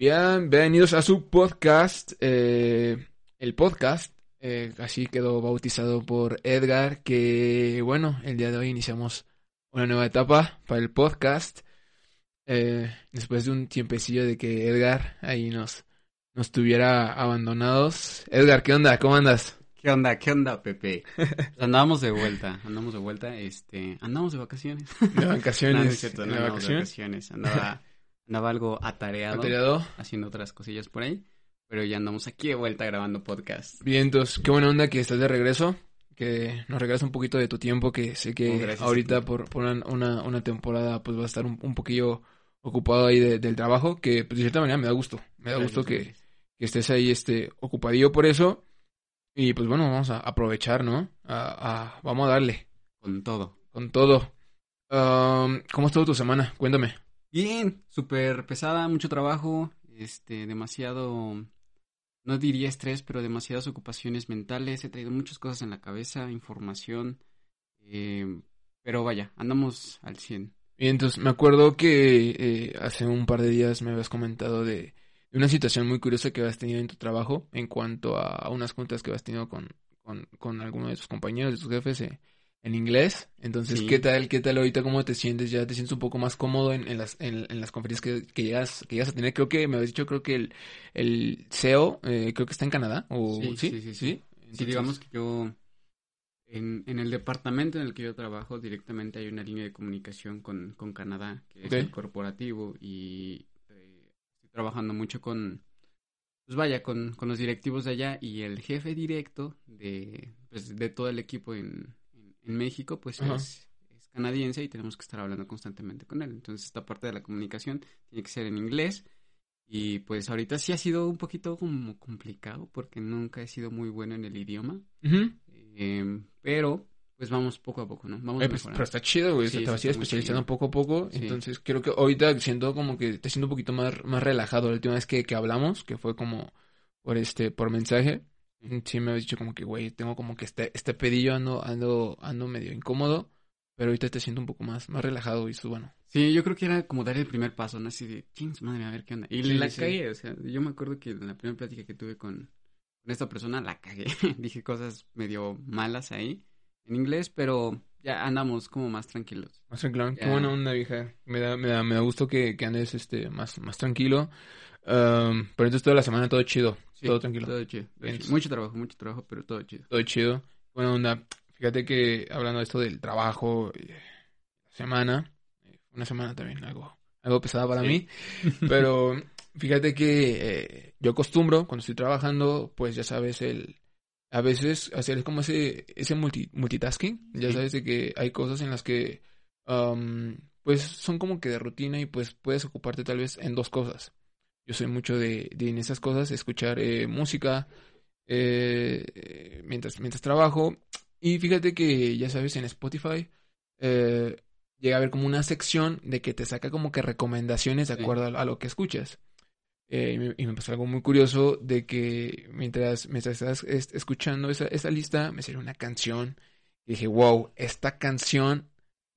Bienvenidos a su podcast, eh, el podcast, eh, así quedó bautizado por Edgar, que bueno, el día de hoy iniciamos una nueva etapa para el podcast, eh, después de un tiempecillo de que Edgar ahí nos, nos tuviera abandonados. Edgar, ¿qué onda? ¿Cómo andas? ¿Qué onda? ¿Qué onda, Pepe? Pues andábamos de vuelta, andamos de vuelta, este, andamos de vacaciones. De vacaciones, No, no es cierto, no de andábamos de vacaciones. vacaciones, andaba, andaba algo atareado, ¿Atareado? haciendo otras cosillas por ahí, pero ya andamos aquí de vuelta grabando podcast. Bien, entonces, qué buena onda que estás de regreso, que nos regresas un poquito de tu tiempo, que sé que gracias ahorita por, por una, una, temporada pues va a estar un, un poquillo ocupado ahí de- del trabajo, que pues, de cierta manera me da gusto, me da gusto que, que estés ahí este, ocupadillo por eso, y pues bueno, vamos a aprovechar, ¿no? A, a- vamos a darle Con todo. con todo. Um, ¿Cómo estuvo tu semana? Cuéntame. Bien, súper pesada, mucho trabajo, este, demasiado, no diría estrés, pero demasiadas ocupaciones mentales, he traído muchas cosas en la cabeza, información, eh, pero vaya, andamos al 100. Y entonces me acuerdo que eh, hace un par de días me habías comentado de, de una situación muy curiosa que habías tenido en tu trabajo en cuanto a unas juntas que habías tenido con, con, con alguno de tus compañeros, de tus jefes eh, en inglés. Entonces, Sí. ¿qué tal? ¿Qué tal ahorita? ¿Cómo te sientes? ¿Ya te sientes un poco más cómodo en, en las, en, en las conferencias que, que llegas, que llegas a tener? Creo que me habías dicho, creo que el, el CEO eh, creo que está en Canadá. ¿O, Sí, sí, sí, sí, sí. Entonces- digamos que yo, en, en el departamento en el que yo trabajo, directamente hay una línea de comunicación con, con Canadá, que Ok. es el corporativo, y eh, estoy trabajando mucho con, pues vaya, con, con los directivos de allá, y el jefe directo de, pues, de todo el equipo en, en, México, pues es, es canadiense y tenemos que estar hablando constantemente con él. Entonces, esta parte de la comunicación tiene que ser en inglés. Y pues ahorita sí ha sido un poquito como complicado porque nunca he sido muy bueno en el idioma. Eh, pero pues vamos poco a poco, ¿no? Vamos Oye, pues, pero está chido, güey. Sí, te vas a ir está especializando poco a poco. Sí. Entonces, creo que ahorita siento como que te siento un poquito más, más relajado. La última vez que, que hablamos, que fue como por este, por mensaje, sí me habías dicho como que, güey, tengo como que este, este pedillo ando, ando, ando medio incómodo. Pero ahorita te siento un poco más, más relajado y eso, bueno. Sí, yo creo que era como dar el primer paso, ¿no? Así de, chings, madre, a ver qué onda. Y Sí, la sí. cagué, o sea, yo me acuerdo que en la primera plática que tuve con, con esta persona la cagué. Dije cosas medio malas ahí en inglés, pero ya andamos como más tranquilos. Más tranquilo. Qué buena onda, vieja. Me da, me da, me da gusto que, que andes este, más, más tranquilo. Um, pero entonces toda la semana todo chido. Sí, todo tranquilo. Todo chido. todo Bien. chido. Mucho trabajo, mucho trabajo, pero todo chido. Todo chido. Buena onda. Fíjate que hablando de esto del trabajo, eh, semana, eh, una semana también algo, algo pesada para Sí. mí, pero fíjate que eh, yo acostumbro cuando estoy trabajando, pues ya sabes, el a veces hacer como ese, ese multi- multitasking, ya sabes de que hay cosas en las que am, pues son como que de rutina y pues puedes ocuparte tal vez en dos cosas. Yo soy mucho de, de en esas cosas, escuchar eh, música eh, eh, mientras, mientras trabajo. Y fíjate que, ya sabes, en Spotify eh, llega a haber como una sección de que te saca como que recomendaciones de Sí. acuerdo a, a lo que escuchas. Eh, y, me, y me pasó algo muy curioso de que mientras, mientras estás es- escuchando esa, esa lista, me salió una canción. Y dije, wow, esta canción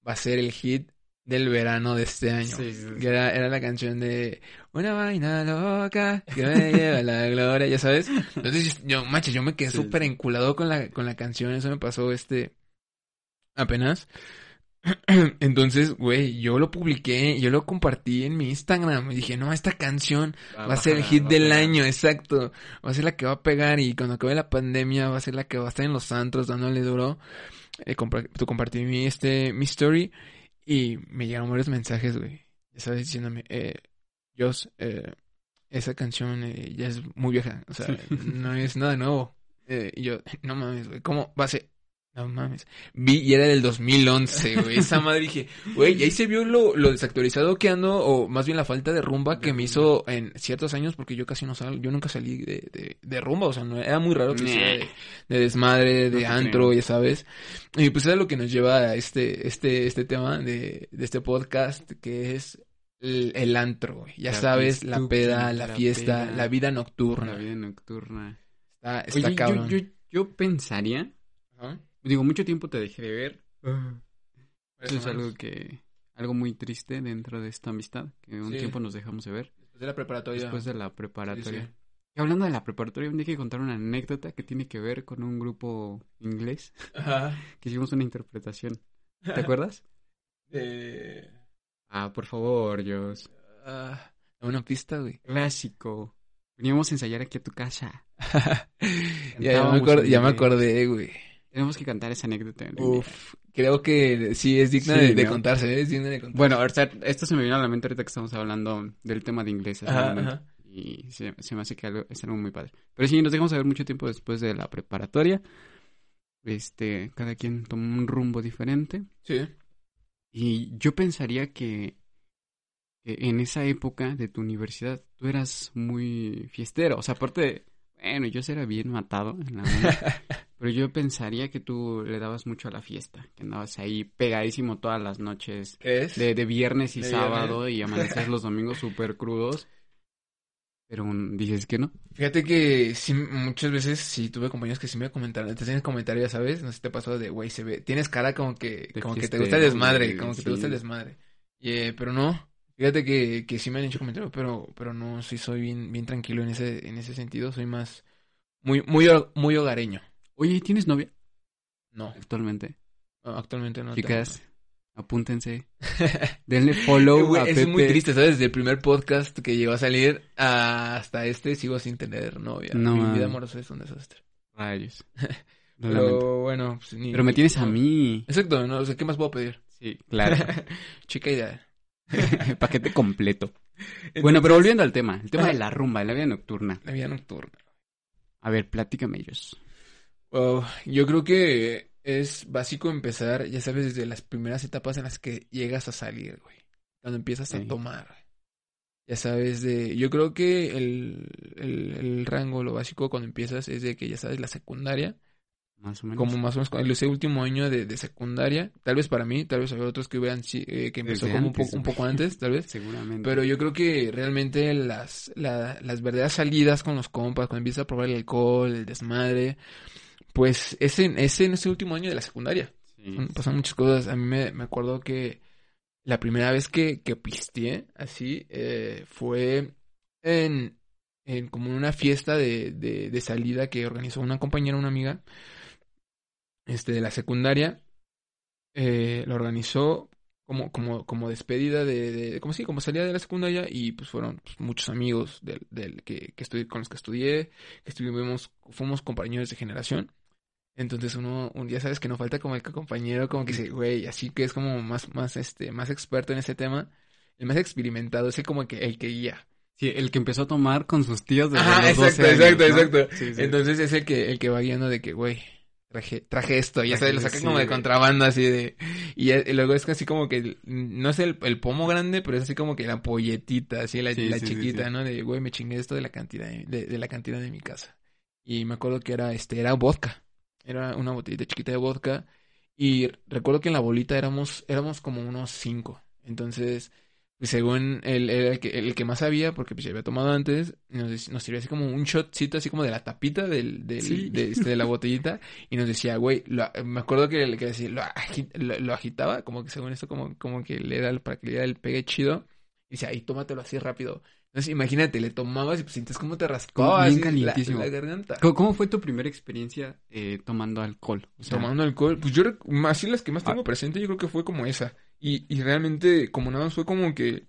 va a ser el hit del verano de este año. Sí, sí, sí. Que era, era la canción de Una vaina loca que me lleva la gloria, ya sabes. Entonces, yo, macho, yo me quedé súper enculado con la, con la canción. Eso me pasó este apenas. Entonces, güey, yo lo publiqué, yo lo compartí en mi Instagram. Y dije, no, esta canción va a ser el hit del pegar. año, exacto. Va a ser la que va a pegar y cuando acabe la pandemia va a ser la que va a estar en los antros dándole duro. Eh, compartí mi, este, mi story y me llegaron varios mensajes, güey. Ya sabes, diciéndome, eh, eh, esa canción eh, ya es muy vieja, o sea, no es nada nuevo. Eh, y yo, no mames, güey, ¿cómo va a ser? No mames. Vi y era del 2011, güey. Esa madre dije, güey, y ahí se vio lo, lo desactualizado que ando, o más bien la falta de rumba que me hizo en ciertos años, porque yo casi no salgo, yo nunca salí de, de, de rumba, o sea, no, era muy raro que Nah. de, de desmadre, de antro, creo. ya sabes. Y pues es lo que nos lleva a este, este, este tema de, de este podcast, que es el, el antro, güey. Ya La sabes, la peda, la la fiesta, peda, la vida nocturna. La vida nocturna. Está, está Oye, yo, cabrón. yo, yo pensaría, Ajá. Digo, mucho tiempo te dejé de ver. Eso es algo que, algo muy triste dentro de esta amistad, que un Sí. tiempo nos dejamos de ver. Después de la preparatoria. Después de la preparatoria. Sí, sí. Y hablando de la preparatoria, me que contar una anécdota que tiene que ver con un grupo inglés Ajá. que hicimos una interpretación. ¿Te acuerdas? Eh, Ah, por favor, Dios. ah, una pista, güey. Clásico. Veníamos a ensayar aquí a tu casa. ya, ya me acordé, ya me acordé, güey. Tenemos que cantar esa anécdota. Uf, creo que sí es digna Sí, de, de ¿no? contarse, ¿eh? es digna de contarse. Bueno, ahorita, esto se me vino a la mente ahorita que estamos hablando del tema de inglés. Ajá, ajá. Y se, se me hace que algo, es algo muy padre. Pero sí, nos dejamos a ver mucho tiempo después de la preparatoria. Este, cada quien tomó un rumbo diferente. Sí. Y yo pensaría que, en esa época de tu universidad tú eras muy fiestero. O sea, aparte de, bueno, yo era bien matado en la pero yo pensaría que tú le dabas mucho a la fiesta, que andabas ahí pegadísimo todas las noches ¿Qué es? de, de viernes y De sábado viernes. y amanecías los domingos súper crudos. Pero dices que no. Fíjate que sí, muchas veces sí tuve compañeros que sí me comentaron, te hacen comentarios, ¿sabes? No sé si te pasó de, güey, se ve, tienes cara como que, De como que te gusta el desmadre, como que te gusta el desmadre. Y, eh, pero no, fíjate que, que sí me han hecho comentarios, pero, pero no, sí soy bien, bien tranquilo en ese, en ese sentido, soy más, muy, muy, muy hogareño. Oye, ¿tienes novia No, actualmente? no, actualmente no. Chicas, apúntense. Denle follow Güey, a es Pepe. muy triste, ¿sabes? Desde el primer podcast que llegó a salir hasta este sigo sin tener novia. No, Mi man. vida amorosa es un desastre. Rayos. Lamento. Pero bueno, pues, ni- Pero me tienes a mí. Exacto, no qué más puedo pedir. Sí, claro. Chica ideal. Paquete completo. Bueno, pero volviendo al tema. El tema de la rumba, de la vida nocturna. La vida nocturna. A ver, platícame ellos. Oh, yo creo que es básico empezar, ya sabes, desde las primeras etapas en las que llegas a salir, güey. Cuando empiezas a Sí. tomar. Ya sabes, de. Yo creo que el, el, el rango, lo básico cuando empiezas es de que ya sabes la secundaria. Más o menos. Como más o menos con- ese último año de, de secundaria. Tal vez para mí, tal vez había otros que hubieran eh, que empezó Desde como un, poco un poco antes, tal vez. Seguramente. Pero yo creo que realmente las, la- las verdaderas salidas con los compas, cuando empiezas a probar el alcohol, el desmadre, pues ese, ese en ese último año de la secundaria. Sí. Pasan muchas cosas. A mí me, me acuerdo que la primera vez que, que pisteé así eh, fue en, en como una fiesta de, de, de salida que organizó una compañera, una amiga, este, de la secundaria. Eh, lo organizó como, como, como despedida de, de, como sí, como salida de la secundaria y pues fueron pues, muchos amigos del, del que, que estudié, con los que estudié, que estuvimos, fuimos compañeros de generación. Entonces uno, un día sabes que no falta como el compañero, como que dice, güey, así que es como más, más, este, más experto en ese tema, el más experimentado, ese como que el que guía. Sí, el que empezó a tomar con sus tíos desde los 12 exacto, años, exacto, ¿no? exacto. Sí, sí. Entonces es el que, el que va guiando de que, güey, traje, traje esto, ya sabes, lo Traje, saca sí, como de contrabando así de, y, luego es casi como que, no es el, el pomo grande, pero es así como que la polletita, así la, chiquita. ¿no? De, güey, me chingué esto de la cantina de, de, de la cantina de mi casa. Y me acuerdo que era, este, era vodka. Era una botellita chiquita de vodka. Y recuerdo que en la bolita éramos, éramos como unos cinco. Entonces, pues según él era el que, el que más sabía, porque pues ya había tomado antes, nos, nos sirvió así como un shotcito, así como de la tapita del, del- Sí. de, este, de la botellita, y nos decía, güey, lo- me acuerdo que, decía, lo, agi- lo, lo agitaba, como que según esto, como, como que le el- para que le diera el pegue chido, y decía, ahí tómatelo así rápido. Entonces imagínate, le tomabas y pues sientes cómo te raspaba bien así la- calientísimo. la garganta. ¿Cómo, cómo fue tu primera experiencia eh, tomando alcohol? O sea, Tomando alcohol, pues yo, así las que más Ah. tengo presente, yo creo que fue como esa. Y, y realmente, como nada más fue como que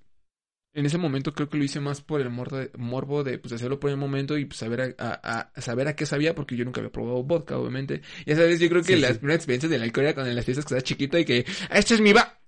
en ese momento creo que lo hice más por el morbo de, morbo de pues hacerlo por el momento y pues saber a, a- a- saber a qué sabía, porque yo nunca había probado vodka, obviamente. Ya sabes, yo creo que Sí, las sí. primeras experiencias del alcohol era en las fiestas que estás chiquito y que, "Ah, esta es mi va.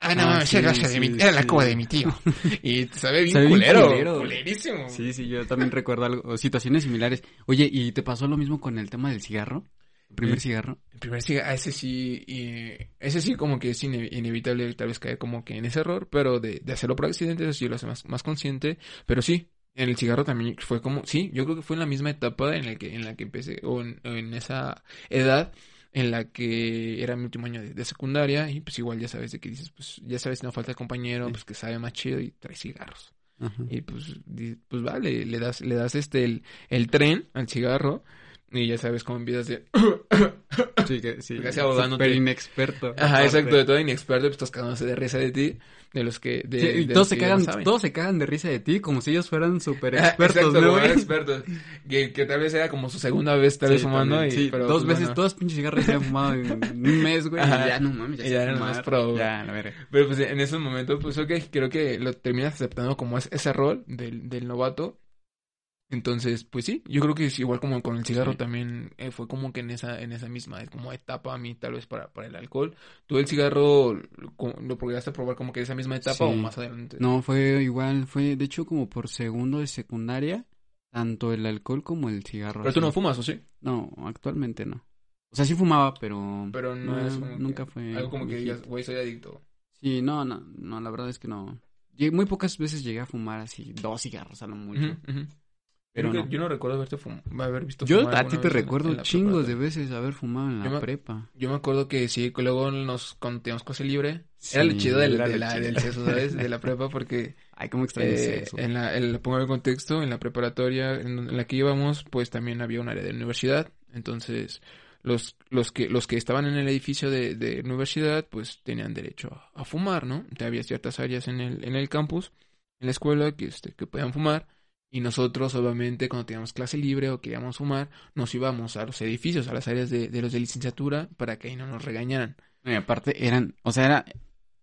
Ah, no, Ah, sí, era, la de mi- sí, era la sí. coba de mi tío. Y te sabe bien Sabe bien culero, culero. culerísimo. Sí, sí, yo también recuerdo algo, situaciones similares. Oye, ¿y te pasó lo mismo con el tema del cigarro? ¿El primer Sí. cigarro? El primer cigarro, ese sí, y ese sí como que es ine- inevitable tal vez caer como que en ese error, pero de, de hacerlo por accidente, eso sí lo hace más, más consciente, pero sí, en el cigarro también fue como, sí, yo creo que fue en la misma etapa en la que, en la que empecé, o en, o en esa edad en la que era mi último año de, de secundaria, y pues igual ya sabes de que dices, pues ya sabes, no falta el compañero, Sí. pues que sabe más chido y trae cigarros. Ajá. Y pues, pues vale, le das, le das este el, el tren al cigarro, Y ya sabes cómo empiezas de... Sí, que sí. Casi ahogándote. Súper inexperto. Ajá, exacto, de todo inexperto, pues todos cagándose de risa de ti, de los que... De, Sí, y de todos se ya cagan, todos se cagan de risa de ti como si ellos fueran súper expertos, exacto, ¿no, como güey? expertos. Que, que tal vez era como su segunda vez tal vez Sí, fumando también. y... Sí, pero, dos pues, veces, bueno. todos pinches cigarros se han fumado en un mes, güey. Ajá. Y ya no mames, ya, ya más pro. Ya, la verga. Pero pues en esos momentos, pues ok, creo que lo terminas aceptando como es, ese rol del, del novato. Entonces, pues sí, yo creo que es igual como con el cigarro Sí. también eh, fue como que en esa, en esa misma es como etapa a mí, tal vez para, para el alcohol. ¿Tú el cigarro lo, lo a probar como que esa misma etapa Sí. o más adelante? No, fue igual, fue de hecho como por segundo de secundaria, tanto el alcohol como el cigarro. Pero tú así. no fumas, ¿o sí? No, actualmente no. O sea, sí fumaba, pero... Pero no, No, es como que nunca fue algo como que digas, güey, soy adicto. Sí, no, no, no, la verdad es que no. Muy pocas veces llegué a fumar así dos cigarros a lo mucho. Creo no. Yo no recuerdo haberte fum- haber visto Yo fumar a ti te recuerdo chingos de veces haber fumado en la Yo prepa. Yo me acuerdo que sí, que luego nos, cuando teníamos clase libre, era lo Sí, chido del, de la, del CESO, ¿sabes? De la prepa, porque Ay, cómo extrañas eh, eso. en la, en la- pongo el contexto, en la preparatoria en, la que íbamos, pues también había un área de universidad, entonces los, los que, los que estaban en el edificio de, de universidad, pues tenían derecho a, a fumar, ¿no? Había ciertas áreas en el, en el campus, en la escuela, que, este, que podían fumar, y nosotros, obviamente, cuando teníamos clase libre o queríamos fumar, nos íbamos a los edificios, a las áreas de, de los de licenciatura, para que ahí no nos regañaran. Y aparte eran, o sea, era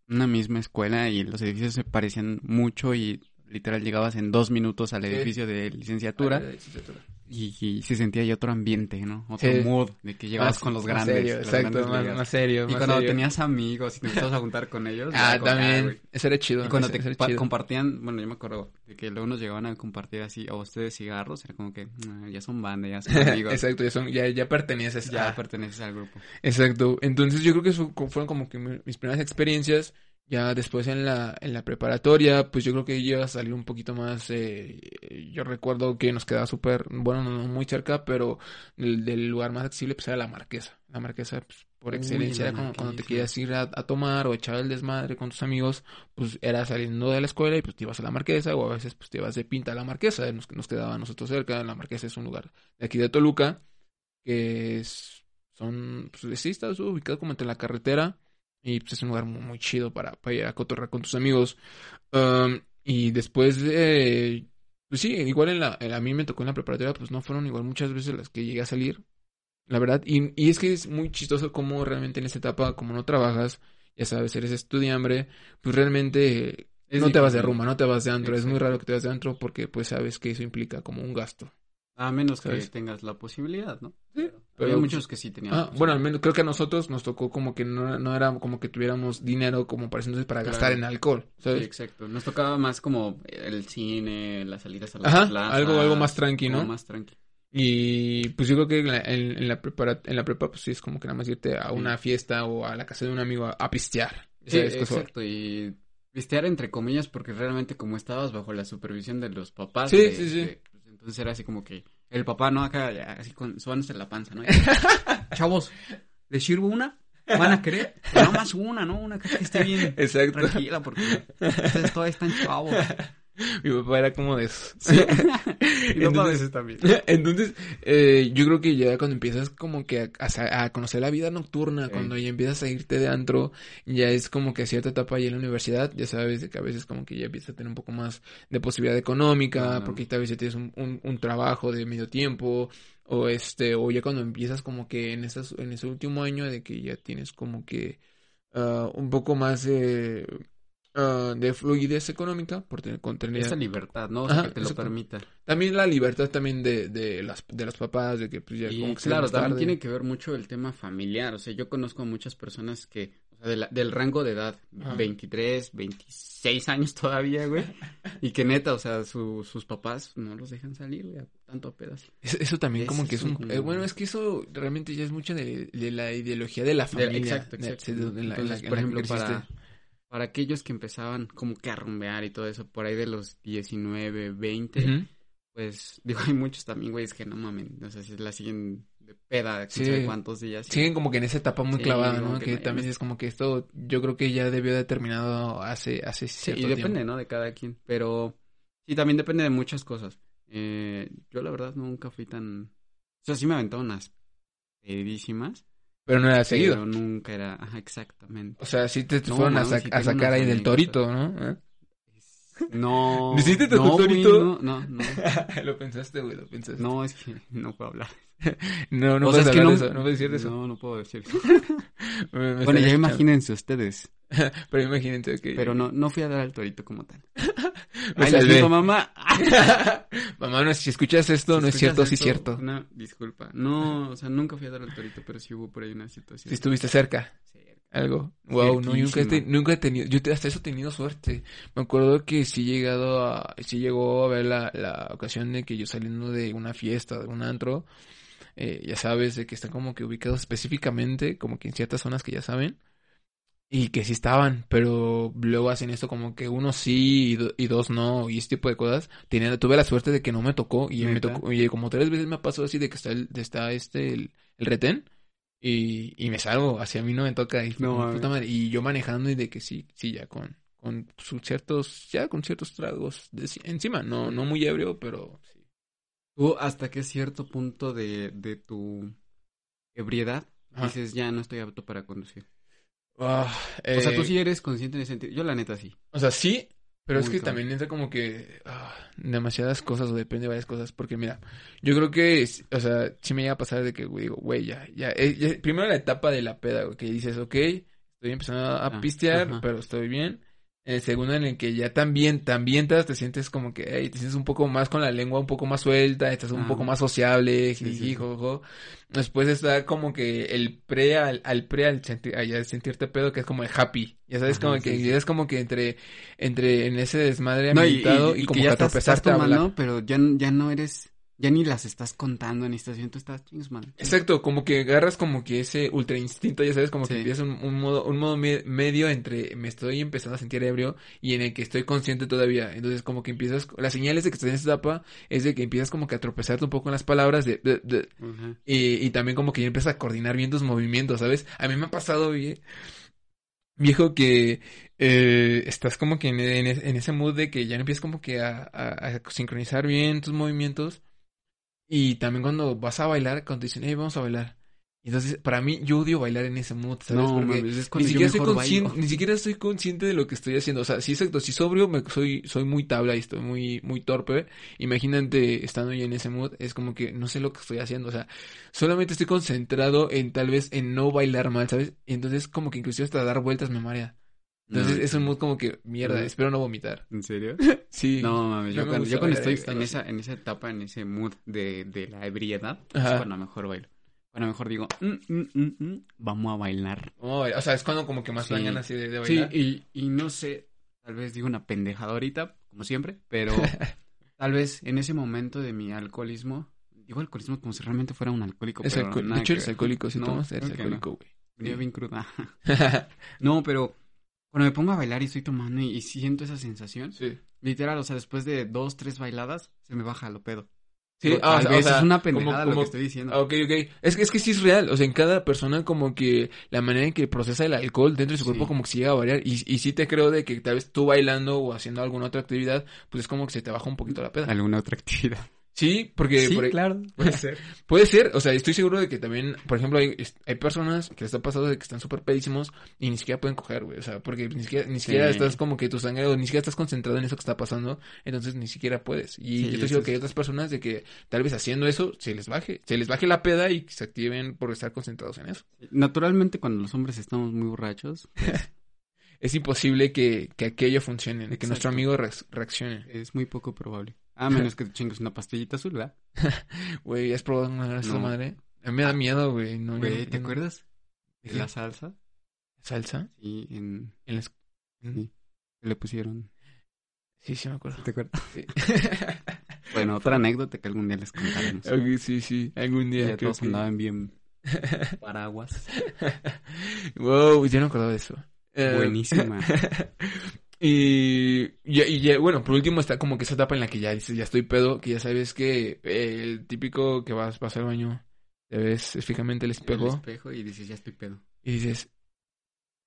una misma escuela y los edificios se parecían mucho y literal llegabas en dos minutos al Sí. edificio de licenciatura Área de licenciatura. y, y se sentía ya otro ambiente, ¿no? Otro Sí. mood de que llegabas Más- con los grandes. serio, las exacto, grandes más, serio. Y más cuando serio. tenías amigos y te empezabas a juntar con ellos. Ah, con- también. Eso era chido. Y cuando eso- te eso chido. compartían, bueno, yo me acuerdo de que luego nos llegaban a compartir así a ustedes cigarros, era como que "Ah, ya son banda, ya son amigos. Exacto, ya, son, ya, ya perteneces ya a... perteneces al grupo. Exacto. Entonces yo creo que eso fu- fueron como que mi- mis primeras experiencias. Ya después en la, en la preparatoria, pues yo creo que iba a salir un poquito más. eh, yo recuerdo que nos quedaba súper, bueno, no muy cerca, pero el, del lugar más accesible pues era la Marquesa. La Marquesa, pues, por excelencia, era como cuando te querías ir a, a tomar o echar el desmadre con tus amigos, pues era saliendo de la escuela y pues te ibas a la Marquesa o a veces pues te ibas de pinta a la Marquesa, nos, nos quedaba a nosotros cerca. La Marquesa es un lugar de aquí de Toluca que es, son, pues sí, está ubicado como entre la carretera y pues es un lugar muy, muy chido para, para ir a cotorrear con tus amigos. Um, y después de, pues sí, igual en la, en- a mí me tocó en la preparatoria, pues no fueron igual muchas veces las que llegué a salir, la verdad. Y, y es que es muy chistoso como realmente en esta etapa, como no trabajas, ya sabes, eres estudiambre, pues realmente Es no te vas de rumba, no te vas de antro. Es muy raro que te vas de antro porque pues sabes que eso implica como un gasto. A menos que tengas la posibilidad, ¿no? Sí, Pero pero- había muchos que sí tenían. Ah, la bueno, al menos creo que a nosotros nos tocó como que no, no era como que tuviéramos dinero como para entonces para gastar en alcohol, Sí, exacto. Nos tocaba más como el cine, las salidas a las Ajá, algo, algo más tranqui, ¿no? más tranqui. Y pues yo creo que en la, en, en la prepara, en la prepa pues sí es como que nada más irte a una fiesta o a la casa de un amigo a, a pistear. Sí, exacto. Y pistear entre comillas porque realmente como estabas bajo la supervisión de los papás. Sí, de- sí, sí. de- pues, entonces era así como que el papá, ¿no? Acá ya así con sobándose la panza, ¿no? Chavos, ¿les sirvo una? ¿Van a querer? Pero nada más una, ¿no? Una que esté bien Exacto. tranquila porque ustedes todavía están chavos. Mi papá era como de eso. Y luego a Entonces- veces también. Entonces, eh, yo creo que ya cuando empiezas como que a, conocer la vida nocturna, Sí. cuando ya empiezas a irte de antro, ya es como que a cierta etapa ya en la universidad, ya sabes de que a veces como que ya empiezas a tener un poco más de posibilidad económica, porque tal vez ya tienes un, un, un trabajo de medio tiempo, o este, o ya cuando empiezas como que en esas, en ese último año de que ya tienes como que ah, un poco más eh, ah, de fluidez económica, por tener, con tener- Esa libertad, ¿no? O sea, Ajá, que te lo permita. también la libertad también de, de las de los papás de que pues ya Y como que claro, también tarde. tiene que ver mucho el tema familiar. O sea, yo conozco a muchas personas que, o sea, de la- del rango de edad, Ajá. 23, 26 años todavía, güey. y que neta, o sea, su- sus papás no los dejan salir, güey, a- tanto a pedas. eso, eso también como que es un eh, bueno es que eso realmente ya es mucho de, de la ideología de la familia exacto, de- exacto. de la- la- por ejemplo, para, creciste. Para aquellos que empezaban como que a rumbear y todo eso, por ahí de los 19, 20, Ujú. pues, digo, hay muchos también, güey, es que no mamen, o sea, se la siguen de peda, Sí. cuántos días. siguen como que en esa etapa muy Sí, clavada no que que no- también es como que esto yo creo que ya debió de terminado hace hace Sí, cierto y depende, tiempo. ¿no? De cada quien. Pero sí, también depende de muchas cosas. Eh, yo la verdad nunca fui tan O sea, sí me aventaba unas pedísimas. Pero no era seguido. Pero nunca era, ajá, exactamente. O sea, sí te, No, fueron a, sacar ahí del torito, ¿no? ¿Eh? No. ¿Hiciste tu no, torito? no, no, no. lo pensaste, güey, lo pensaste. No, es que no puedo hablar. no, no O sea, puedes es que hablar no- de eso, no puedes decir de eso. No, no puedo decir eso. Me- me Bueno, ya imagínense ustedes. Pero imagínate que... Pero no, no fui a dar al torito como tal. Me Ay, salvé. mamá. Mamá, no, si escuchas esto, no es ¿Escuchas cierto, sí es cierto. Una disculpa. No, o sea, nunca fui a dar al torito, pero sí hubo por ahí una situación. Si estuviste cerca. Cerca. Algo. Wow, no, nunca he, te- nunca he tenido, yo te- hasta eso he tenido suerte. Me acuerdo que sí he llegado a, sí llegó a ver la, la ocasión de que yo saliendo de una fiesta, de un antro, eh, ya sabes, de que están como que ubicados específicamente, como que en ciertas zonas que ya saben, y que sí estaban, pero luego hacen esto como que uno sí y, do- y dos no, y este tipo de cosas. Tenía, tuve la suerte de que no me tocó, y me tocó, y como tres veces me pasó así de que está el, está este, el, el retén. Y, y me salgo, hacia mí no me toca. Y, fue No como, mames. puta madre, y yo manejando y de que sí, sí, ya con, con sus ciertos, ya con ciertos tragos de- encima. No, no muy ebrio, pero sí. ¿Tú hasta qué cierto punto de, de tu ebriedad Ajá. dices, ya no estoy apto para conducir? Ah, O sea, eh, tú sí eres consciente en ese sentido. Yo la neta sí. O sea, sí, pero es que también entra como que ah, demasiadas cosas o depende de varias cosas. Porque mira, yo creo que, o sea, sí me llega a pasar de que, güey, digo, güey, ya, ya, eh, ya- Primero la etapa de la peda, güey, que dices, ok, estoy empezando a pistear, pero estoy bien. El segundo en el que ya también, también te, te sientes como que, hey, te sientes un poco más con la lengua un poco más suelta, estás un Ah. poco más sociable, Sí, jiji, sí. jojo. Después está como que el pre al, al pre al sentir, sentirte pedo, que es como el happy. Ya sabes, Ajá, como sí, que es como que entre, entre en ese desmadre No, y, ambientado y- y, y como que que, ya a estás, estás tomando, pero ya, ya no eres, ya ni las estás contando ni estás viendo, estás chingos, man. Exacto, como que agarras como que ese ultra instinto, ya sabes, como que empiezas un, un modo, un modo me- medio entre me estoy empezando a sentir ebrio y en el que estoy consciente todavía. Entonces como que empiezas, las señales de que estás en esta etapa es de que empiezas como que a tropezarte un poco en las palabras de, de- de- Ajá. y, y también como que ya empiezas a coordinar bien tus movimientos, ¿sabes? A mí me ha pasado, vie- viejo, que eh, estás como que en, en es- en ese mood de que ya empiezas como que a, a- a sincronizar bien tus movimientos. Y también cuando vas a bailar, cuando te dicen, hey, vamos a bailar. Entonces, para mí, yo odio bailar en ese mood, ¿sabes? No, Porque mames, es ni yo siquiera estoy consciente, bailo. ni siquiera estoy consciente de lo que estoy haciendo. O sea, sí, exacto, si sobrio me, soy, soy muy tabla y estoy muy, muy torpe. Imagínate estando ya en ese mood, es como que no sé lo que estoy haciendo. O sea, solamente estoy concentrado en tal vez en no bailar mal, ¿sabes? Y entonces como que inclusive hasta dar vueltas me marea. Entonces No, es un mood como que, mierda, espero no vomitar. ¿En serio? Sí. No, mames, yo, No cuando, yo cuando estoy en esa, en esa etapa, en ese mood de, de la ebriedad, Ajá. es cuando mejor bailo. Cuando mejor digo, "Mm, mm, mm, mm, vamos a bailar. Oh, o sea, es cuando como que más Sí. dan así de, de Sí, bailar. y, y no sé, tal vez digo una pendejada ahorita, como siempre, pero tal vez en ese momento de mi alcoholismo, digo alcoholismo como si realmente fuera un alcohólico, Es pero alcohol- nada que eres alcohólico. Si No, tomas, eres alcohólico, güey. Venía bien cruda. no, pero cuando me pongo a bailar y estoy tomando y, y siento esa sensación, Sí. literal, o sea, después de dos, tres bailadas, se me baja lo pedo. Sí, ah, o sea, es una como- pendejada lo como- que estoy diciendo. Ah, Ok, ok. Es que, es que sí es real. O sea, en cada persona como que la manera en que procesa el alcohol dentro de su cuerpo Sí. como que se llega a variar. Y, y sí te creo de que tal vez tú bailando o haciendo alguna otra actividad, pues es como que se te baja un poquito la peda. ¿Alguna otra actividad? Sí, porque sí, por- claro, puede ser. puede ser. O sea, estoy seguro de que también, por ejemplo, hay, personas que les está pasando de que están súper pedísimos y ni siquiera pueden coger, güey. O sea, porque ni siquiera, ni siquiera Sí. estás como que tu sangre o ni siquiera estás concentrado en eso que está pasando. Entonces ni siquiera puedes. Y Sí, yo estoy seguro es- que hay otras personas de que tal vez haciendo eso se les baje. Se les baje la peda y se activen por estar concentrados en eso. Naturalmente, cuando los hombres estamos muy borrachos, es imposible que, que aquello funcione, que nuestro Exacto. amigo reac- reaccione. es muy poco probable. A menos que te chingues una pastillita azul, ¿verdad? Güey, ¿has probado una esa No. madre? A mí me da miedo, güey. No, yo Güey, no- ¿te yo no- acuerdas? ¿De la salsa. ¿Salsa? Sí, en... En las- Sí. le pusieron. Sí, sí me acuerdo. ¿Te acuerdas? Sí. Bueno, otra anécdota que algún día les contaremos. Sí, sí. Algún día Ya todos que... andaban bien paraguas. wow, ya no acordaba de eso. Eh, Buenísima. Y, y bueno, por último está como que esa etapa en la que ya dices, ya estoy pedo, que ya sabes que eh, el típico que vas, vas al baño, te ves fijamente el El espejo espejo y dices, ya estoy pedo. y dices,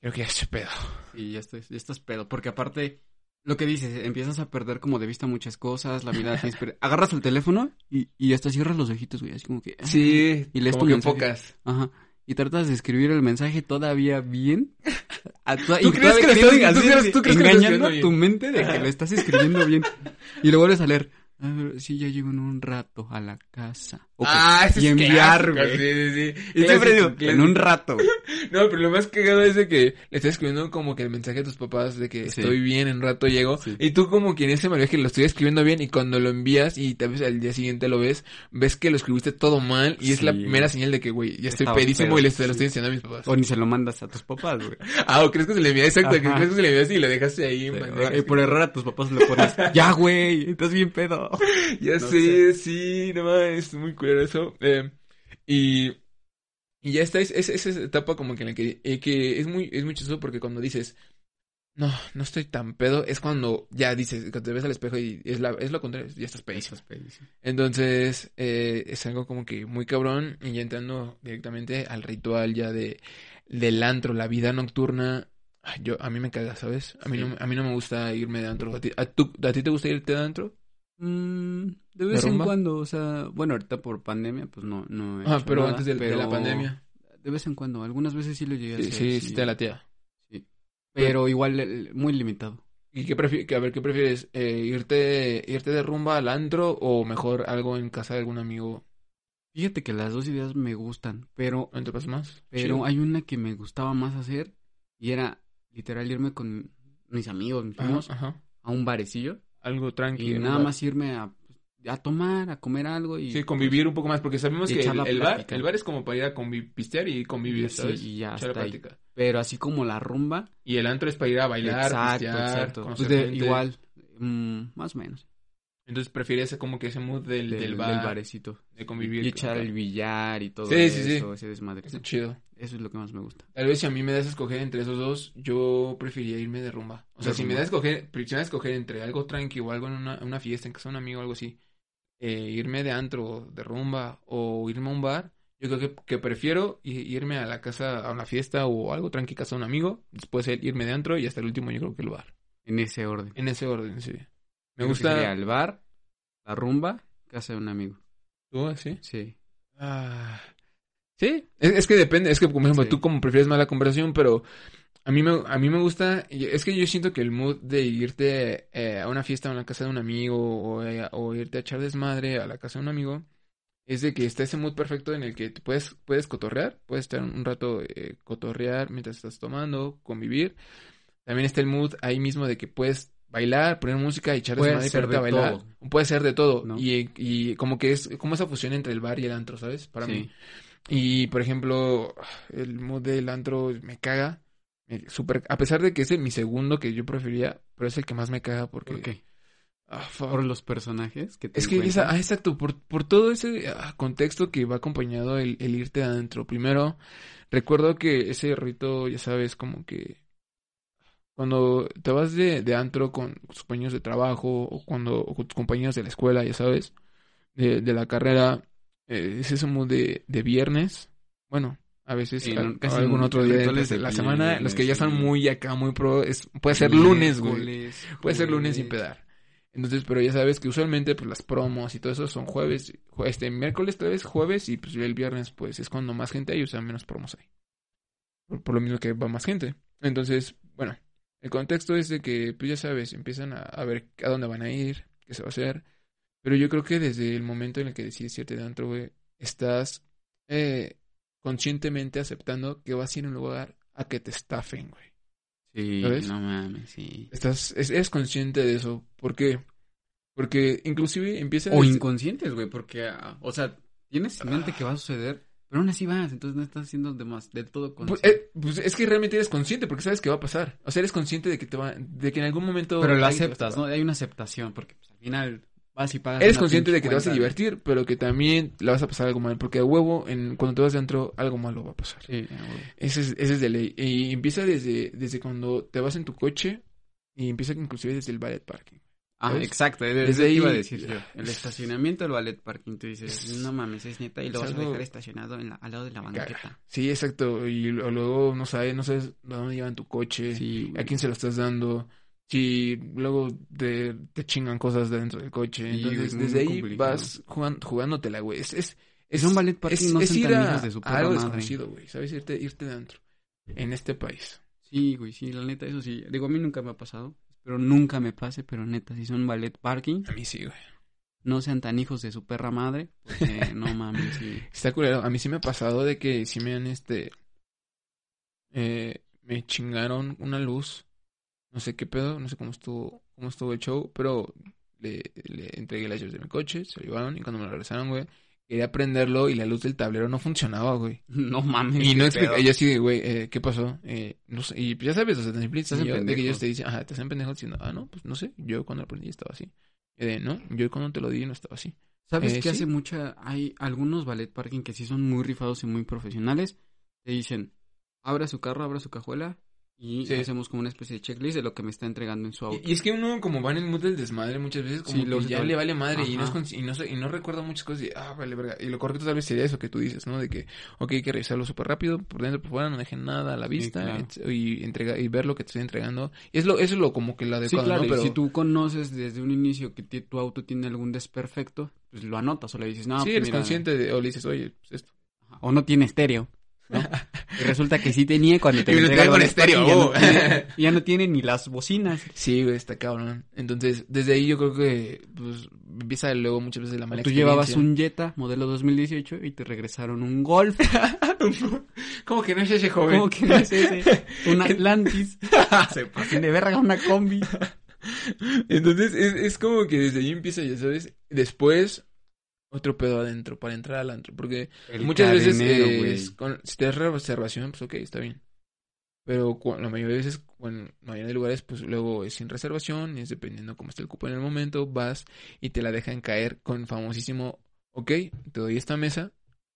creo que ya estoy pedo. Y ya, estoy, ya estás pedo. Porque aparte, Lo que dices, empiezas a perder como de vista muchas cosas, la mirada Agarras el teléfono y, y hasta cierras los ojitos, güey, así como que... Sí, Y lees como tu que mensaje. pocas. Ajá. Y tratas de escribir el mensaje todavía bien. A tu- ¿Tú y crees que lo estás- tú así, crees- tú crees que lo estás engañando tu mente de que lo estás escribiendo bien. Y lo vuelves a leer. A ver, sí, ya llego en un rato a la casa. Ah, ese y es enviar, güey. Sí, sí, sí. Y siempre digo, en un rato. No, pero lo más cagado es de que le estás escribiendo como que el mensaje a tus papás de que Sí. estoy bien, en rato llego. Sí. Y tú como que en ese que lo estoy escribiendo bien y cuando lo envías y tal vez al día siguiente lo ves, ves que lo escribiste todo mal y es la primera señal de que, güey, ya estoy pedísimo pedo, y le estoy, lo sí. estoy enseñando a mis papás. O ni se lo mandas a tus papás, güey. Ah, o crees que se le enviaste, exacto, Ajá. crees que se le enviaste y lo dejaste ahí. Y por error a tus papás le pones, ya, güey, estás bien pedo. Ya No sé, sí, no mames, es muy culero eso. Eh, y, y ya está, es, es, es esa etapa como que en la que, eh, que es muy, es muy chistoso porque cuando dices, no, no estoy tan pedo, es cuando ya dices, cuando te ves al espejo y es, la, es lo contrario, ya estás pedísimo. Entonces, eh, es algo como que muy cabrón y ya entrando directamente al ritual ya de, del antro, la vida nocturna. Yo, a mí me caga, ¿sabes? A mí, Sí. no, a mí no me gusta irme de antro. ¿A ti, a, tú- ¿a ti te gusta irte de antro? Mm, de vez ¿De en cuando, o sea, bueno, ahorita por pandemia, pues no, no he Ah, pero nada, antes de, de la pandemia. De vez en cuando, algunas veces sí lo llegué a Sí, hacer. sí, sí te latea. sí. Pero igual, muy limitado. ¿Y qué prefieres? A ver, ¿qué prefieres? Eh, ¿irte, ¿Irte de rumba al antro o mejor algo en casa de algún amigo? Fíjate que las dos ideas me gustan, pero, ¿No te pasa más? pero hay una que me gustaba más hacer y era literal irme con mis amigos, mis primos, Ajá, ajá. a un barecillo Algo tranquilo. y nada más irme a, a tomar, a comer algo y... Sí, convivir un poco más, porque sabemos que el, bar, el bar es como para ir a pistear y convivir, Sí, ¿sabes? y ya Echar la hasta ahí. plática. Pero así como la rumba, Y el antro es para ir a bailar, exacto, pistear, exacto. Pues de- igual, mm, más o menos. Entonces prefieres como que ese mood del, Del, del del bar, barecito. de convivir. Y echar el billar y todo Sí, sí, sí. eso, ese desmadre. Está chido. Eso es lo que más me gusta. Tal vez si a mí me das a escoger entre esos dos, yo preferiría irme de rumba. O sea, De si me das a escoger, si me das a escoger entre algo tranqui o algo en una, una fiesta, en casa de un amigo o algo así, eh, irme de antro, de rumba o irme a un bar, yo creo que, que prefiero irme a la casa, a una fiesta o algo tranqui casa de un amigo, después irme de antro y hasta el último yo creo que el bar. En ese orden. En ese orden, sí. Me Creo que gusta... sería el bar, la rumba, casa de un amigo. ¿Tú, sí? Sí. Ah, sí, es, es que depende, es que por ejemplo Sí. tú como prefieres más la conversación, pero a mí me, a mí me gusta, es que yo siento que el mood de irte eh, a una fiesta a una casa de un amigo o, eh, o irte a echar desmadre a la casa de un amigo, es de que está ese mood perfecto en el que te puedes, puedes cotorrear, puedes estar un rato eh, cotorrear mientras estás tomando, convivir. También está el mood ahí mismo de que puedes bailar, poner música y echar desmadre y a bailar. todo. Puede ser de todo. ¿No? Y, y como que es como esa fusión entre el bar y el antro, ¿sabes? Para sí. mí. Y por ejemplo, el mood del antro me caga. Super, a pesar de que es el- mi segundo que yo prefería, pero es el que más me caga porque. ¿Por qué? Ah. Por los personajes que te Es que esa- ah, exacto, por, por todo ese ah, contexto que va acompañado el, el irte adentro. Primero, recuerdo que ese rito, ya sabes, como que cuando te vas de, de antro con tus compañeros de trabajo o cuando o con tus compañeros de la escuela, ya sabes, de, de la carrera, eh, es mood de, de viernes. Bueno, a veces a- casi algún otro día de de la semana, los que ya están muy acá, muy pro, es, puede ser lunes, güey. Puede ser lunes sin pedar. Entonces, pero ya sabes que usualmente pues las promos y todo eso son jueves, jue- este miércoles tal vez jueves y pues el viernes pues es cuando más gente hay, o sea, menos promos hay. Por, por lo mismo que va más gente. Entonces, bueno, el contexto es de que pues ya sabes, empiezan a, a ver a dónde van a ir, qué se va a hacer. Pero yo creo que desde el momento en el que decides irte de antro, güey, estás eh, conscientemente aceptando que vas a ir a un lugar a que te estafen, güey. Sí, ¿Sabes? no mames, sí. Estás, es- consciente de eso. ¿Por qué? Porque inclusive empieza O desde- inconscientes, güey, porque, ah, o sea, tienes en mente que va a suceder, pero aún así vas, entonces no estás haciendo de más, del todo Pues, consciente. eh, pues es que realmente eres consciente porque sabes que va a pasar. O sea, eres consciente de que te va, de que en algún momento. pero lo aceptas, ¿no? Hay una aceptación, porque pues, al final vas y pagas. Eres consciente de que te vas a divertir, pero que también le vas a pasar algo mal. Porque a huevo, en, cuando te vas dentro, algo malo va a pasar. Sí. Ese es, ese es de ley. Y empieza desde, desde cuando te vas en tu coche y empieza inclusive desde el ballet parking. Ah, ¿Sabes? exacto, Desde desde ahí iba a decir yo. El estacionamiento, el ballet parking, tú dices, Es- no mames, es neta, y lo es vas a dejar estacionado en la- al lado de la caga. banqueta. Sí, exacto. Y lo- luego no sabes, no sabes a dónde llevan tu coche. Sí, ¿A quién se lo estás dando? si luego te, te chingan cosas dentro del coche. Entonces, es muy desde ahí complicado. vas jugando, jugándotela, güey. Es, es, Es un ballet parking, es, no es ir a, de su a algo madre. desconocido, güey. ¿Sabes? Irte, irte dentro. En este país. Sí, güey, sí, la neta, eso sí. Digo, a mí nunca me ha pasado. Espero nunca me pase, pero neta, si son ballet parking, A mí sí, güey. no sean tan hijos de su perra madre. Porque no mames, sí. Está culero. A mí sí me ha pasado de que sí me han, este... Eh, me chingaron una luz. No sé qué pedo, no sé cómo estuvo, cómo estuvo el show, pero le, le entregué las llaves de mi coche, se lo llevaron y cuando me lo regresaron, güey, quería prenderlo y la luz del tablero no funcionaba, güey. No mames. Y no explica, yo así güey, eh, ¿qué pasó? Eh, no sé, y ya sabes, o sea, tan simple Estás en que ellos te dicen, ajá, te hacen pendejo diciendo, ah, no, pues no sé, yo cuando lo prendí estaba así. No, yo cuando te lo di no estaba así. ¿Sabes Eh, que sí. hace mucha... Hay algunos ballet parking que sí son muy rifados y muy profesionales. Te dicen, abra su carro, abra su cajuela y Sí. hacemos como una especie de checklist de lo que me está entregando en su auto. Y, y es que uno como va en el mood del desmadre muchas veces como Sí, que ya le vale madre y no, y, no y no recuerda muchas cosas y ah, vale verga. Y lo correcto tal vez sería eso que tú dices, ¿no? De que, ok, hay que revisarlo súper rápido, por dentro, por fuera, no dejen nada a la Sí, vista claro. y entrega y ver lo que te estoy entregando. Y es lo, eso es lo como que lo Sí, adecuado, claro, ¿no? Pero si tú conoces desde un inicio que tu auto tiene algún desperfecto, pues lo anotas o le dices, no, sí, pues eres mira, consciente de, o le dices, oye, pues esto. ajá, O no tiene estéreo. ¿no? y resulta que sí tenía cuando te Y lo lo entrega el trae con estéreo, ya, no oh. tiene, ya no tiene ni las bocinas. Sí, güey, está cabrón. Entonces, desde ahí yo creo que, pues, empieza luego muchas veces la mala Tú llevabas un Jetta modelo 2018 y te regresaron un Golf. ¿Cómo que no es ese joven? ¿Cómo que no es ese? Un Atlantis. Se pasen de verga una combi. Entonces es, es como que desde ahí empieza, ya sabes. Después, otro pedo adentro para entrar al antro. Porque muchas veces eh, con- si te das reservación, pues ok, está bien. Pero cu- la mayoría de veces, bueno, la mayoría de lugares, pues luego es sin reservación, y es dependiendo cómo esté el cupo en el momento, vas y te la dejan caer con famosísimo, ok, te doy esta mesa,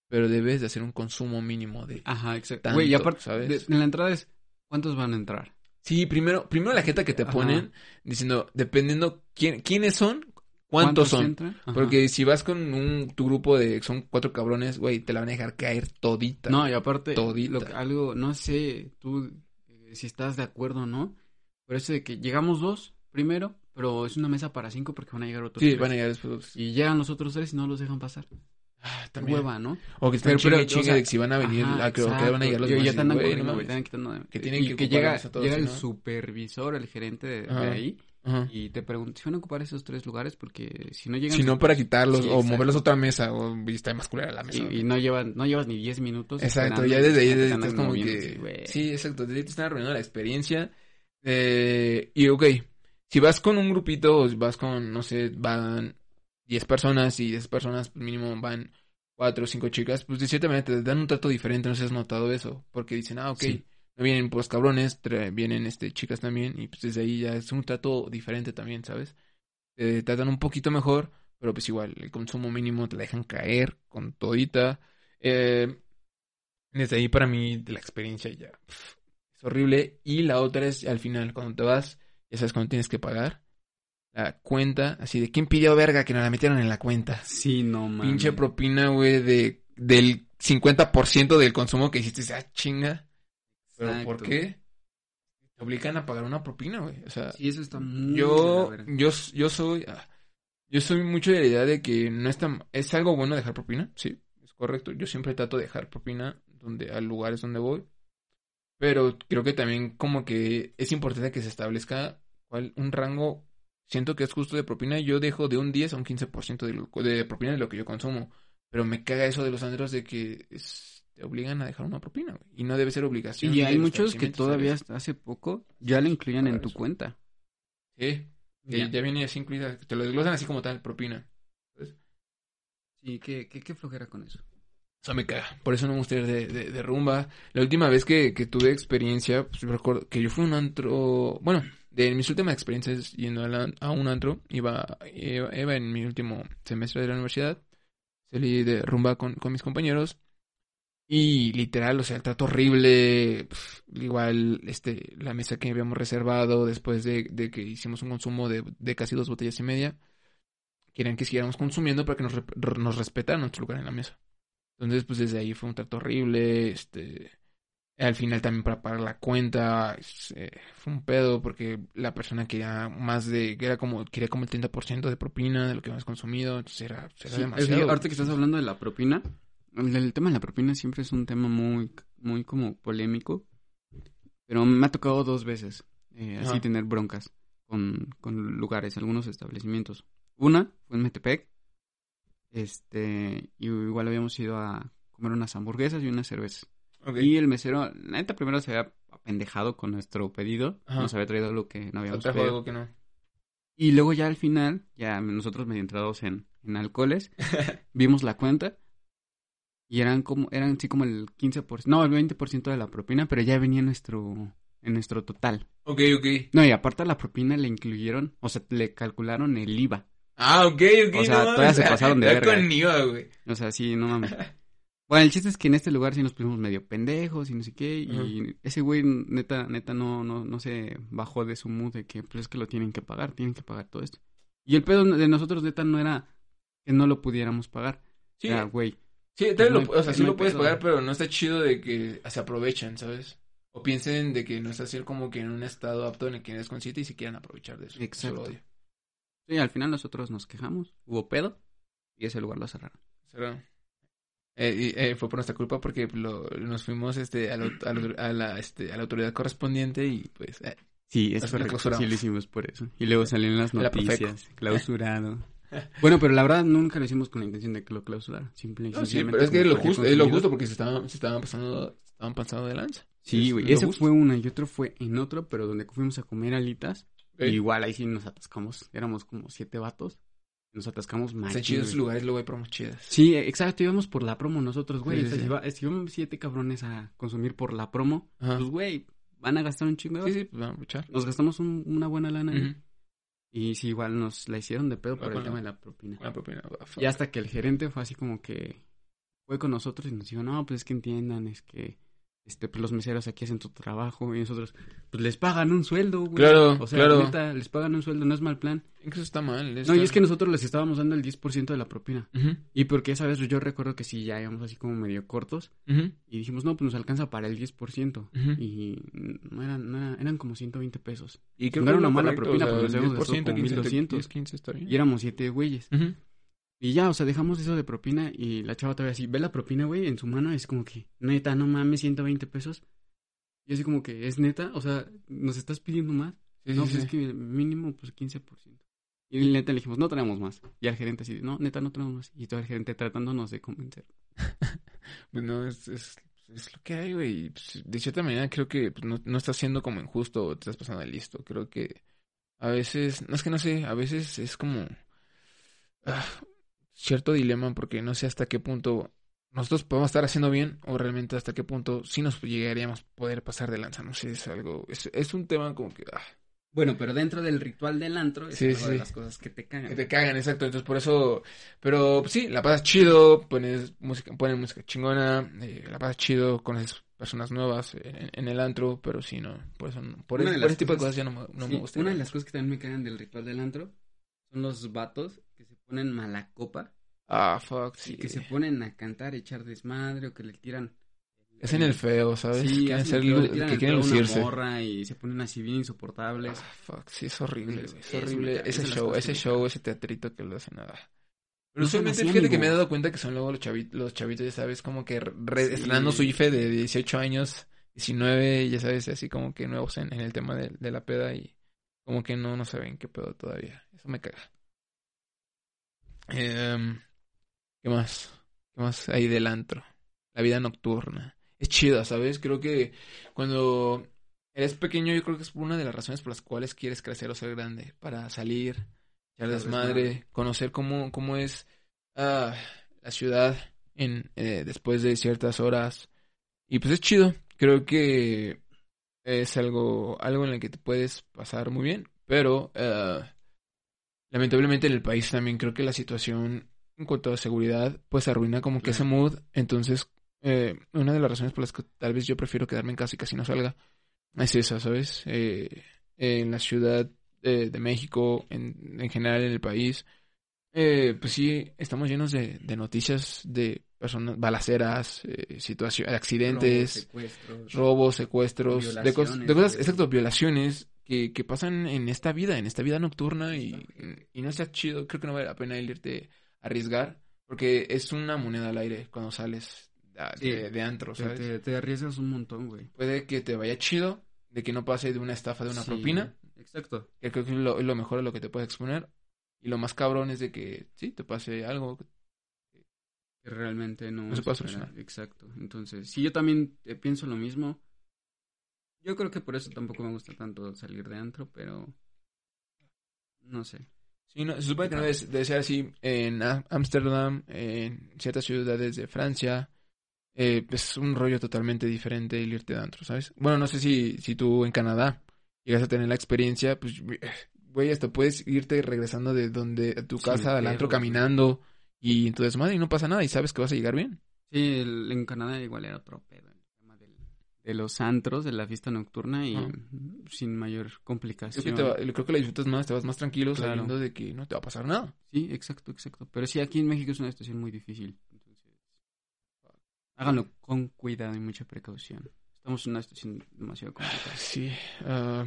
pero debes de hacer un consumo mínimo de... Ajá, exacto. Tanto, Güey, y aparte, ¿sabes? de- en la entrada es, ¿cuántos van a entrar? Sí, primero, primero la jeta que te Ajá. ponen, diciendo, dependiendo quién, quiénes son, cuántos son. entran? Porque si vas con un, tu grupo de, son cuatro cabrones, güey, te la van a dejar caer todita. No, y aparte, Todita. lo que- algo, no sé, tú, eh, si estás de acuerdo o no, pero eso de que llegamos dos primero, pero es una mesa para cinco porque van a llegar otros Sí, tres. van a llegar después. Y llegan los otros tres y no los dejan pasar. Ah, también. hueva, ¿no? O que están Pero- chingue pero, y chingue o sea, de que si van a venir, Ajá, creo que exacto. van a llegar los Y- ya güey, no güey, quitando de- Que tienen y que que llega, a todos, llega ¿sí, el supervisor, el gerente de, ahí, Ajá. y te pregunta, ¿si van a ocupar esos tres lugares? Porque si no llegan... Si no, para quitarlos Sí, o exacto. moverlos a otra mesa o y está más culera la mesa. Y, y no, llevan, no llevas ni 10 minutos. Exacto, ya desde ahí estás como que... sí, exacto, desde ahí te están arruinando la experiencia. Eh, y ok, si vas con un grupito, o vas con, no sé, van 10 personas y 10 personas pues, mínimo van 4 o 5 chicas, pues de cierta manera te dan un trato diferente, no sé si has notado eso, porque dicen, ah, ok, Sí. Vienen pues cabrones, vienen este chicas también, y pues desde ahí ya es un trato diferente también, ¿sabes? Te tratan un poquito mejor, pero pues igual, el consumo mínimo te la dejan caer con todita. Eh, desde ahí para mí la experiencia ya es horrible. Y la otra es al final, cuando te vas, ya sabes cuando tienes que pagar. La cuenta, así de quién pidió verga que nos la metieron en la cuenta. Sí, no mames. Pinche propina, güey, de, del 50% del consumo que hiciste, esa chinga. ¿Pero por qué? Te obligan a pagar una propina, güey. O sea, Sí, eso está muy... yo, yo, yo soy, ah, yo soy mucho de la idea de que no es tan, es algo bueno dejar propina, sí, es correcto. Yo siempre trato de dejar propina donde, a lugares donde voy. Pero creo que también como que es importante que se establezca cuál, un rango, siento que es justo de propina. Yo dejo de un 10 a un 15% de, lo- de propina de lo que yo consumo. Pero me caga eso de los andros de que es- te obligan a dejar una propina, güey. Y no debe ser obligación. Y hay muchos que todavía ¿sabes? hasta hace poco ya le incluían en tu cuenta. Sí, Ya. ya viene así incluida. Te lo desglosan así como tal, propina. Sí, qué, qué, qué flojera con eso. Eso me caga. Por eso no me gusta ir de, de, de rumba. La última vez que, que tuve experiencia, pues recuerdo que yo fui a un antro. Bueno, de mis últimas experiencias yendo a, la- a un antro, iba, iba, iba en mi último semestre de la universidad. Salí de rumba con, con mis compañeros. Y literal, o sea, el trato horrible. pf, igual, este, la mesa que habíamos reservado después de, de que hicimos un consumo de, de casi dos botellas y media. Querían que siguiéramos consumiendo para que nos, nos respetaran nuestro lugar en la mesa. Entonces, pues desde ahí fue un trato horrible, este... Al final también para pagar la cuenta eh, fue un pedo porque la persona quería más de, era como, quería como el 30% de propina de lo que habías consumido, entonces era, era demasiado. ahorita que estás hablando de la propina, el, tema de la propina siempre es un tema muy, muy como polémico, pero me ha tocado dos veces eh, así tener broncas con, con lugares, algunos establecimientos. Una fue en Metepec, este, y igual habíamos ido a comer unas hamburguesas y unas cervezas. Y el mesero, la neta, primero se había apendejado con nuestro pedido. Nos había traído algo que no habíamos pedido. Algo que no. Y luego ya al final, ya nosotros medio entrados en, en alcoholes, vimos la cuenta y eran como, eran sí como el 15%, no, el 20% de la propina, pero ya venía en nuestro, en nuestro total. Ok, ok. No, y aparte la propina le incluyeron, o sea, le calcularon el IVA. Ah, ok, ok. O sea, todavía se pasaron de verga. con IVA, güey. O sea, sí, no mames. Bueno, el chiste es que en este lugar sí nos pusimos medio pendejos y no sé qué. Y ese güey, neta, neta, no, no, no se bajó de su mood de que, pues es que lo tienen que pagar, tienen que pagar todo esto. Y el pedo de nosotros, neta, no era que no lo pudiéramos pagar. Sí. Era, güey. Sí, pues lo, o sea, sí lo puedes pagar, pero no está chido de que se aprovechen, ¿sabes? O piensen de que no está así como que en un estado apto en el que eres consciente y se quieran aprovechar de eso. Exacto. Sí, al final nosotros nos quejamos, hubo pedo y ese lugar lo cerraron. Cerraron. Eh, eh, fue por nuestra culpa porque nos fuimos este, a, la, este, a la autoridad correspondiente y pues... Eh, sí, es correcto, sí lo hicimos por eso. Y luego salieron las noticias, clausurado. Bueno, pero la verdad nunca lo hicimos con la intención de que lo clausurara. Simplemente. sí, pero es que lo justo, es lo justo porque se estaban, se estaban pasando, estaban pasando de lanza. Sí, güey. Ese fue una y otro fue en otro, pero donde fuimos a comer alitas. igual ahí sí nos atascamos. Éramos como siete vatos. Nos atascamos más. Están chidos lugares, luego hay promos chidas. Sí, exacto, íbamos por la promo nosotros, güey. si, vamos siete cabrones a consumir por la promo, pues, güey, van a gastar un chingo. Sí, sí, pues van a luchar. Nos gastamos una buena lana. Y sí, igual nos la hicieron de pedo por el tema de la propina. La propina. Y hasta que el gerente fue así como que fue con nosotros y nos dijo, no, pues es que entiendan, es que este, pues los meseros aquí hacen tu trabajo y nosotros, pues les pagan un sueldo, güey. Claro, o sea, claro. Neta, les pagan un sueldo, no es mal plan. Eso está mal. No, y es que nosotros les estábamos dando el 10% de la propina. Y porque esa vez yo recuerdo que sí, ya íbamos así como medio cortos. Y dijimos, no, pues nos alcanza para el 10%. Y no eran, no eran, como 120 pesos. Y que no era una mala propina, porque nos habíamos gastado como 1200. 15, está bien. Y éramos siete güeyes. Y ya, o sea, dejamos eso de propina y la chava todavía así, ve la propina, güey, en su mano, es como que, neta, no mames, 120 pesos. Y así como que, ¿es neta? O sea, ¿nos estás pidiendo más? no, pues es que mínimo, pues 15%. Y neta le dijimos, no traemos más. Y al gerente así, no, neta, no traemos más. Y todo el gerente tratándonos de convencer. pues no, es, es, es, lo que hay, güey. Pues, de cierta manera creo que pues, no, no estás siendo como injusto o te estás pasando de listo. Creo que a veces, no es que no sé, a veces es como... Ah, cierto dilema porque no sé hasta qué punto nosotros podemos estar haciendo bien o realmente hasta qué punto sí nos llegaríamos a poder pasar de lanza. No sé, es algo, es, es un tema como que... Ah. Bueno, pero dentro del ritual del antro es una de las cosas que te cagan. Que te cagan, exacto. Entonces por eso, pero sí, la pasas chido, pones música, pones música chingona, eh, la pasas chido con esas personas nuevas en, el antro, pero sí, no, por eso, por, ese tipo de cosas ya no, no me gusta. Una de las cosas que también me cagan del ritual del antro son los vatos ponen mala copa. Ah, fuck, sí. Y que se ponen a cantar, echar desmadre o que le tiran. Es en el feo, ¿sabes? Sí, que, ser, que quieren lucirse. Morra y se ponen así bien insoportables. Ah, fuck, sí, es horrible, es, horrible. ese show, ese show, ese teatrito que lo hacen nada. Pero usualmente fíjate que me he dado cuenta que son luego los chavitos, los chavitos ya sabes, como que estrenando su IFE de 18 años, 19, ya sabes, así como que nuevos en, en el tema de, de, la peda y como que no, no saben qué pedo todavía. Eso me caga. Eh, ¿Qué más? ¿Qué más hay del antro? La vida nocturna. Es chida, ¿sabes? Creo que cuando eres pequeño, yo creo que es una de las razones por las cuales quieres crecer o ser grande. Para salir, echar desmadre, conocer cómo, cómo es ah, la ciudad en, eh, después de ciertas horas. Y pues es chido. Creo que es algo, algo en el que te puedes pasar muy bien. Pero ah, lamentablemente en el país también creo que la situación en cuanto a seguridad, pues arruina como que ese mood. Entonces, eh, una de las razones por las que tal vez yo prefiero quedarme en casa y casi no salga es esa, ¿sabes? Eh, en la ciudad de México, en, en, general en el país, Eh, pues sí, estamos llenos de, de noticias de personas, balaceras, eh, situaciones, accidentes, Robos, secuestros. robos, secuestros, de, cos- de Violaciones, cosas, exacto, violaciones que, que pasan en esta vida, en esta vida nocturna y, y no está chido, creo que no vale la pena el irte a arriesgar, porque es una moneda al aire cuando sales de, Sí. de, de antro, Te, ¿sabes? te- te arriesgas un montón, güey. Puede que te vaya chido, de que no pase de una estafa de una Sí, propina, Exacto. que creo que es lo, es lo mejor a lo que te puedes exponer, y lo más cabrón es de que, sí, te pase algo, Que realmente no. No se puede solucionar. Exacto. Entonces, sí, yo también eh, pienso lo mismo. Yo creo que por eso tampoco me gusta tanto salir de antro, pero. No sé. Sí, no, se supone que no debe, debe ser así en Ámsterdam, en ciertas ciudades de Francia. eh, es un rollo totalmente diferente el irte de antro, ¿sabes? Bueno, no sé si, si tú en Canadá llegas a tener la experiencia, pues, güey, hasta puedes irte regresando de donde a tu casa al antro caminando y entonces, madre, y no pasa nada y sabes que vas a llegar bien. Sí, el- en Canadá igual era otro pedo. De los antros, de la fiesta nocturna y sin mayor Creo complicación. que, te va- creo que la disfrutas más, te vas más tranquilo Claro. sabiendo de que no te va a pasar nada. Sí, exacto, exacto. Pero sí, aquí en México es una situación muy difícil. Entonces, háganlo con cuidado y mucha precaución. Estamos en una situación demasiado complicada. Sí. ah,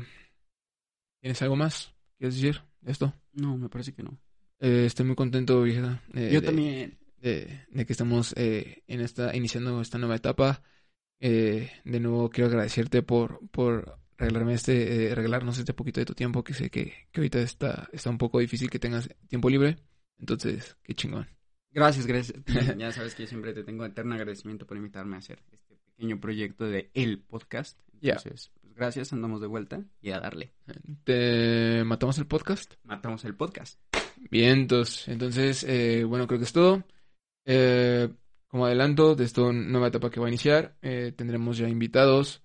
¿Tienes algo más? ¿Quieres decir de esto? No, me parece que no. Eh, estoy muy contento, vieja. eh, Yo de- también. De, de que estamos eh, en esta, iniciando esta nueva etapa. Eh, de nuevo quiero agradecerte por, por regalarme este, eh, regalarnos este poquito de tu tiempo, que sé que, que ahorita está, está un poco difícil que tengas tiempo libre. Entonces, qué chingón. Gracias, gracias. ya sabes que yo siempre te tengo eterno agradecimiento por invitarme a hacer este pequeño proyecto de El Podcast. Entonces, pues gracias, andamos de vuelta y a darle. ¿Te matamos el podcast? Matamos el podcast. Vientos. Entonces, eh, bueno, creo que es todo. Eh, como adelanto de esta nueva etapa que va a iniciar, eh, tendremos ya invitados.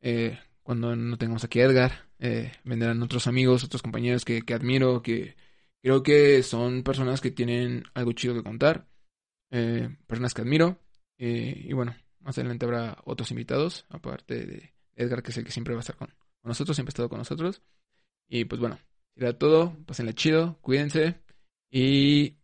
Eh, cuando no tengamos aquí a Edgar, eh, vendrán otros amigos, otros compañeros que, que admiro, que creo que son personas que tienen algo chido que contar. personas que admiro. y bueno, más adelante habrá otros invitados, aparte de Edgar, que es el que siempre va a estar con, con nosotros, siempre ha estado con nosotros. Y pues bueno, será todo. Pásenla chido, cuídense. Y